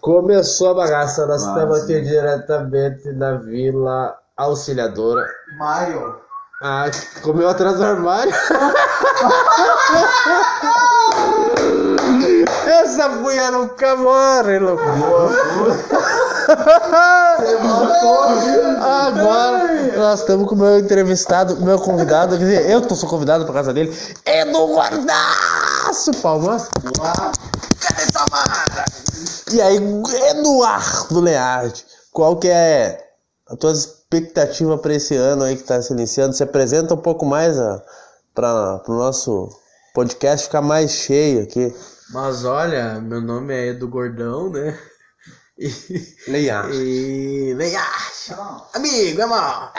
Começou a bagaça, nós estamos aqui diretamente na Vila Auxiliadora. Mario. Ah, comeu atrás do armário. Essa mulher nunca morre, louco. Agora nós estamos com o meu entrevistado, meu convidado, quer dizer, eu tô sou convidado pra casa dele, Eduardaço Palmas. Cadê Samara? E aí, Eduardo Learte, qual que é a tua expectativa para esse ano aí que está se iniciando? Se apresenta um pouco mais para o nosso podcast ficar mais cheio aqui. Mas olha, meu nome é Edu Gordão, né? E, Leia. E. Leia! Amigo, é mal!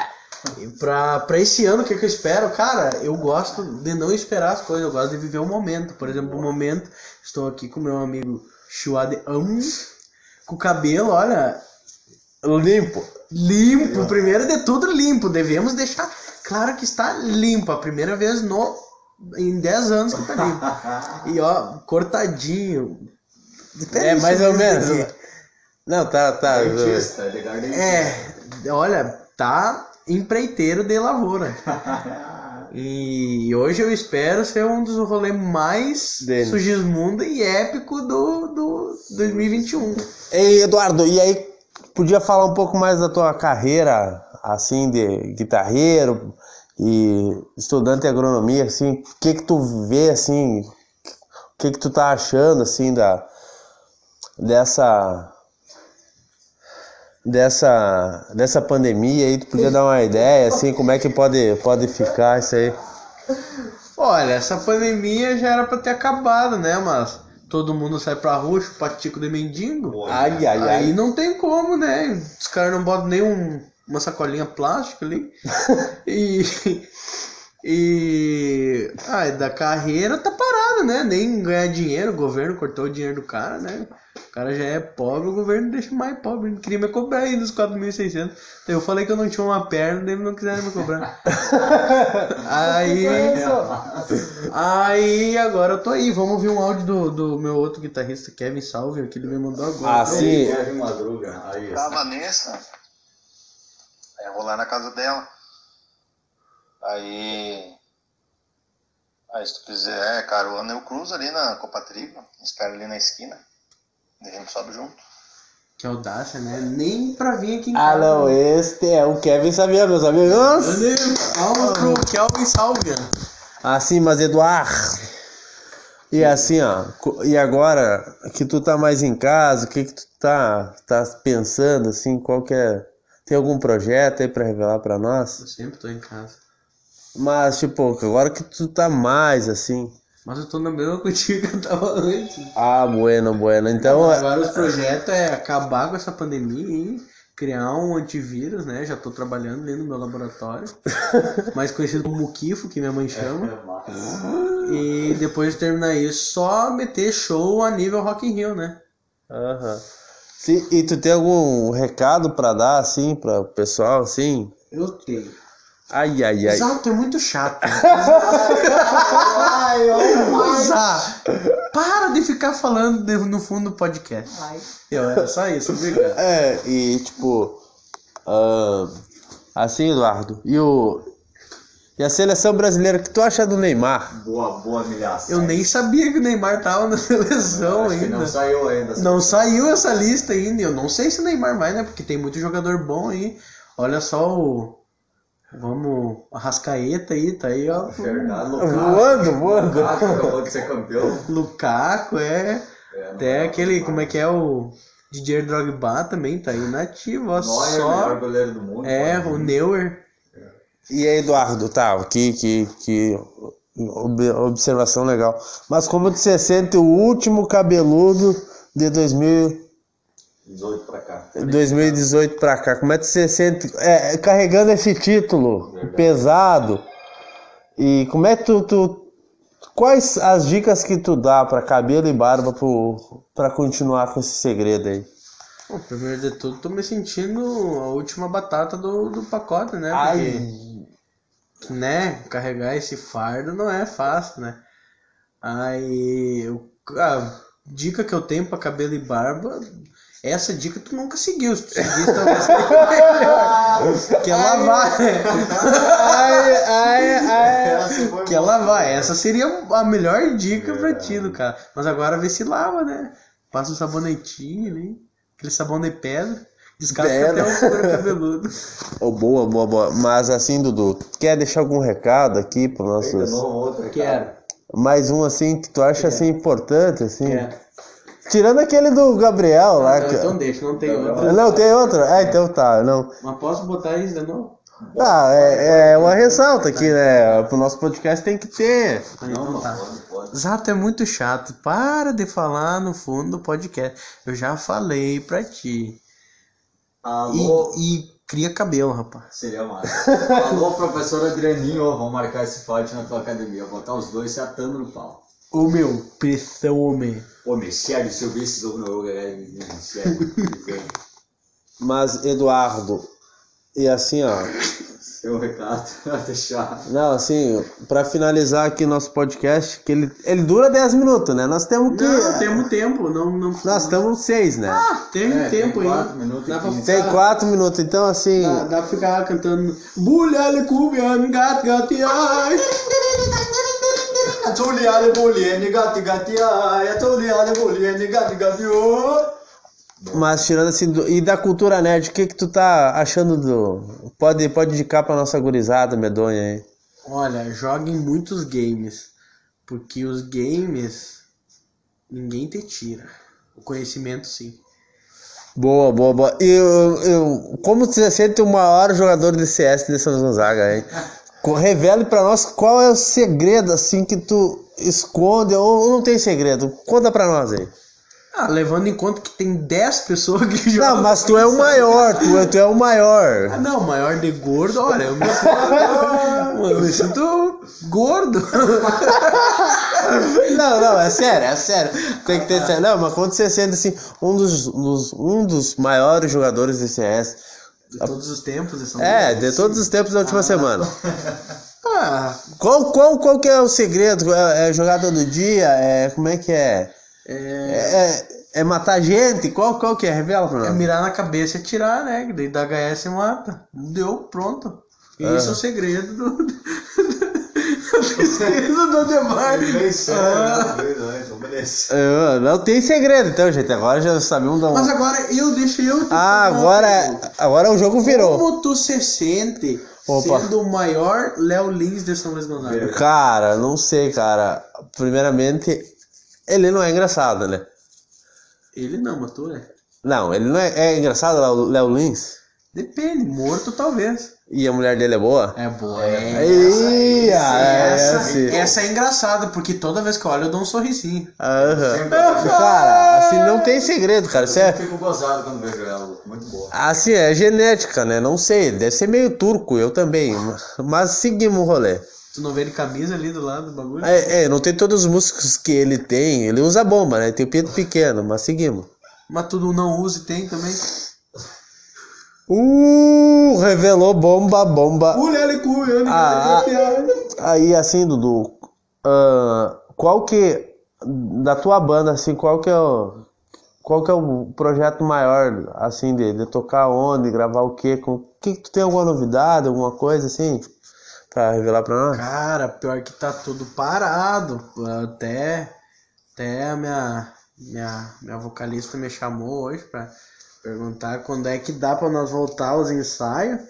E pra, pra esse ano, o que, que eu espero? Cara, eu gosto de não esperar as coisas, eu gosto de viver o momento. Por exemplo, o momento, estou aqui com meu amigo Chuade Am, com o cabelo, olha, limpo. Limpo, primeiro de tudo limpo. Devemos deixar claro que está limpo. A primeira vez no em 10 anos que tá limpo. E ó, cortadinho. É, mais ou menos. Não, tá, tá. É, olha, tá empreiteiro de lavoura. E hoje eu espero ser um dos rolês mais Denis. sugismundo e épico do, do 2021. Ei, Eduardo, e aí podia falar um pouco mais da tua carreira, assim, de guitarreiro e estudante de agronomia, assim, o que que tu vê, assim, o que que tu tá achando, assim, da, dessa dessa, dessa pandemia aí, tu podia dar uma ideia, assim, como é que pode, pode ficar isso aí? Olha, essa pandemia já era pra ter acabado, né, mas todo mundo sai pra rua, patico de mendigo. Ai, ai, ai. Aí não tem como, né? Os caras não botam nem um, uma sacolinha plástica ali. e. E. Ah, da carreira tá parada, né? Nem ganhar dinheiro, o governo cortou o dinheiro do cara, né? O cara já é pobre, o governo deixa mais pobre. Ele queria me cobrar ainda os 4.600. Eu falei que eu não tinha uma perna, eles não quiseram me cobrar. aí. aí agora eu tô aí. Vamos ouvir um áudio do, do meu outro guitarrista, Kevin Salve, que ele me mandou agora. Ah, sim. Kevin Madruga. Aí, a Vanessa. Aí eu vou lá na casa dela. Aí. Aí se tu quiser, é, carona, eu cruzo ali na Copatriba. Espero ali na esquina. A gente sobe junto. Que audácia, né? Nem pra vir aqui em casa. Ah, não, este é o Kevin Sabia, meus amigos. Palmas pro Kelvin Salvia. Assim, mas Eduardo. E assim, ó, e agora que tu tá mais em casa, o que que tu tá, tá pensando, assim, qual que é... Tem algum projeto aí pra revelar pra nós? Eu sempre tô em casa. Mas, tipo, agora que tu tá mais, assim... Mas eu tô na mesma contigo que eu tava antes. Ah, bueno, bueno. Então. Agora os projetos é acabar com essa pandemia e criar um antivírus, né? Já tô trabalhando ali no meu laboratório. mais conhecido como Mukifo, que minha mãe chama. e depois de terminar isso, só meter show a nível Rock in Rio, né? Aham. Sim, e tu tem algum recado para dar, assim, para o pessoal, assim? Eu tenho. Ai, ai, ai. Exato, é muito chato. Zá, para de ficar falando de, no fundo do podcast. Ai. Eu, era só isso, obrigado. É, e tipo. Uh, assim, Eduardo. E o. E a seleção brasileira, o que tu acha do Neymar? Boa, boa milhaça. Eu nem sabia que o Neymar tava na seleção ainda. não saiu ainda. Não saiu essa lista ainda. Eu não sei se o Neymar vai, né? Porque tem muito jogador bom aí. Olha só o. Vamos, Arrascaeta aí, tá aí, ó. Verdade, Lukaku. Voando, voando. Lukaku acabou de ser campeão. Lukaku, é. é Até aquele, como é que é o. Didier Drogba também tá aí nativo, ó. Neuer, só... melhor goleiro do mundo. É, o Neuer. E aí, Eduardo, tá, que, que, que observação legal. Mas como você sente o último cabeludo de 2000 18 para cá. 2018 para cá. Como é que você sente é, carregando esse título Verdade. pesado? E como é que tu, tu, quais as dicas que tu dá para cabelo e barba para continuar com esse segredo aí? Bom, primeiro de tudo, tô me sentindo a última batata do, do pacote, né? Porque, Ai. né, carregar esse fardo não é fácil, né? Aí, eu, ah, dica que eu tenho pra cabelo e barba, essa dica tu nunca seguiu. Se tu seguisse, talvez. que é lavar. ai, ai, ai. Que é boa. lavar. Essa seria a melhor dica pra ti, do cara. Mas agora vê se lava, né? Passa um sabonetinho ali. Aquele sabão de pedra. Descasca até o couro cabeludo. Oh, boa, boa, boa. Mas assim, Dudu, tu quer deixar algum recado aqui Eita, nossos. Quero. Mais um assim que tu acha assim importante, assim? Quero. Tirando aquele do Gabriel lá. Não, que- então deixa, não tem Não, outra. Não, tem outro? Ah, então tá, não. Mas posso botar isso novo? Ah, é, é uma ressalta aqui, né? Pro nosso podcast tem que ter. Ah, Não, então não, tá. Zato é muito chato. Para de falar no fundo do podcast. Eu já falei pra ti. Alô, E, e cria cabelo, rapaz. seria massa. Alô, professor Adrianinho, ó, vamos marcar esse fight na tua academia. Botar os dois se atando no pau. Ô meu, pressão, homem. Meu, sério, se eu ver esse jogo no jogo, galera, sério. Mas, Eduardo, e assim, ó. Seu recado, deixar. Não, assim, pra finalizar aqui nosso podcast, que ele, ele dura 10 minutos, né? Nós temos que. Não, temos tempo. Não, não, Nós estamos 6, né? tem É, tem tempo aí. quatro minutos Dá pra quinze. Tem 4 minutos, então assim. Dá, dá pra ficar cantando Bulhale cubian gat gat ai. Tuliane, buliane, gati, gati, ai. Tuliane, buliane, gati, gati, ô. Mas tirando assim, do- e da cultura nerd, o que que tu tá achando do... Pode, pode indicar pra nossa gurizada medonha aí. Olha, joguem muitos games. Porque os games ninguém te tira. O conhecimento sim. Boa, boa, boa. E eu, eu, como você sente o maior jogador de CS de São Gonzaga, hein? Revele pra nós qual é o segredo, assim, que tu esconde, ou não tem segredo. Conta pra nós aí. Ah, levando em conta que tem 10 pessoas que jogam. Não, mas tu é o maior, tu, é- tu é o Ah, maior. não, maior de gordo, olha, eu me sinto, eu me sinto gordo. Não, não, é sério, é sério. Tem que ter sério. Não, mas quando você sente, assim, um dos, dos- um dos maiores jogadores de CS, De todos os tempos, são é, de todos os tempos da última semana. Ah, Qual, qual, qual que é o segredo? É, é jogar todo dia? É, como é que é? é, É, é matar gente? Qual, qual que é? Revela pra é nós. mirar na cabeça e atirar, né? Daí da HS mata. Deu, pronto. E Ah. Esse é o segredo do. segredo do Demar. Bem sério, Ah. né? Beleza. É, não tem segredo, então, gente. Agora já sabemos da Mas agora eu deixo eu. te Ah, agora, pergunta. agora o jogo virou. Como tu se sente Opa. sendo o maior Léo Lins de São Luís Gonzaga? Cara, não sei, cara. Primeiramente, ele não é engraçado, né? Ele não, mas tu é. Não, ele não é, é engraçado, Léo Lins? Depende, morto talvez. E a mulher dele é boa? É boa. Ah, é essa, assim. essa é engraçada, porque toda vez que eu olho eu dou um sorrisinho. Aham. Cara, assim, não tem segredo, cara. Isso Eu é, fico gozado quando vejo ela, muito boa. assim, é genética, né? Não sei, deve ser meio turco, eu também. Mas seguimos o rolê. Tu não vê ele camisa ali do lado do bagulho? É, é, não tem todos os músculos que ele tem. Ele usa bomba, né? Tem o pinto pequeno, mas seguimos. Mas tu não usa e tem também? Uh, revelou bomba, bomba. Com Ah, Aí, assim, Dudu, ah, qual que, da tua banda, assim, qual que é o, qual que é o projeto maior, assim, de, de tocar onde, gravar o quê? Com, que, que tu tem alguma novidade, alguma coisa, assim, pra revelar pra nós? Cara, pior que tá tudo parado. Até, até a minha, minha, minha vocalista me chamou hoje pra perguntar quando é que dá pra nós voltar aos ensaios.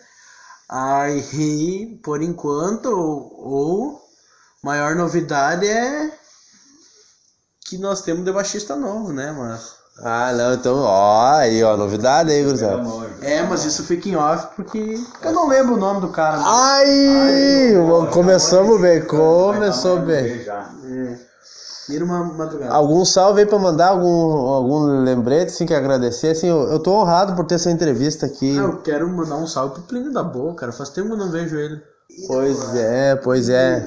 Aí, por enquanto, ou, ou maior novidade é que nós temos de baixista novo, né, mas... Ah, não, então, ó, aí, ó, novidade aí, gurizada. É, mas isso fica em off porque eu não lembro o nome do cara. mas- Ai, começamos bem, começou bem. já. É. Vira uma madrugada. Algum salve aí pra mandar, algum, algum lembrete, assim, que agradecer, assim, eu, eu tô honrado por ter essa entrevista aqui. Ah, eu quero mandar um salve pro Plínio da Boa, cara. Faz tempo que eu não vejo ele. Pois é, pois é.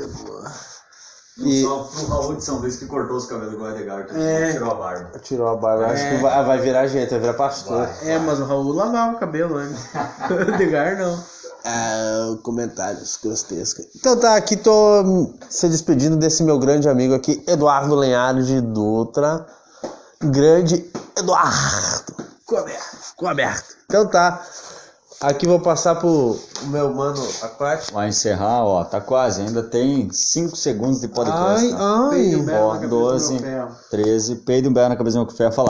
E-. Só pro Raul de São Luís que cortou os cabelos do Edgar, que É. tirou a barba. Tirou a barba, acho É. que vai, vai virar gente, vai virar pastor. Vai. É, mas o Raul lavava o cabelo antes. o Edgar não. Ah, comentários grotescos. Então tá, aqui tô se despedindo desse meu grande amigo aqui, Eduardo Lenhares de Dutra. grande Eduardo. Ficou aberto. Ficou aberto. Então tá. Aqui vou passar pro meu mano aquático. Vai encerrar, ó, tá quase, ainda tem 5 segundos de podcast. Ai, né? ai. Peido, berro na Ó, cabeça do 12, meu ferro. 13, peido um berro na cabeça do meu ferro, falar.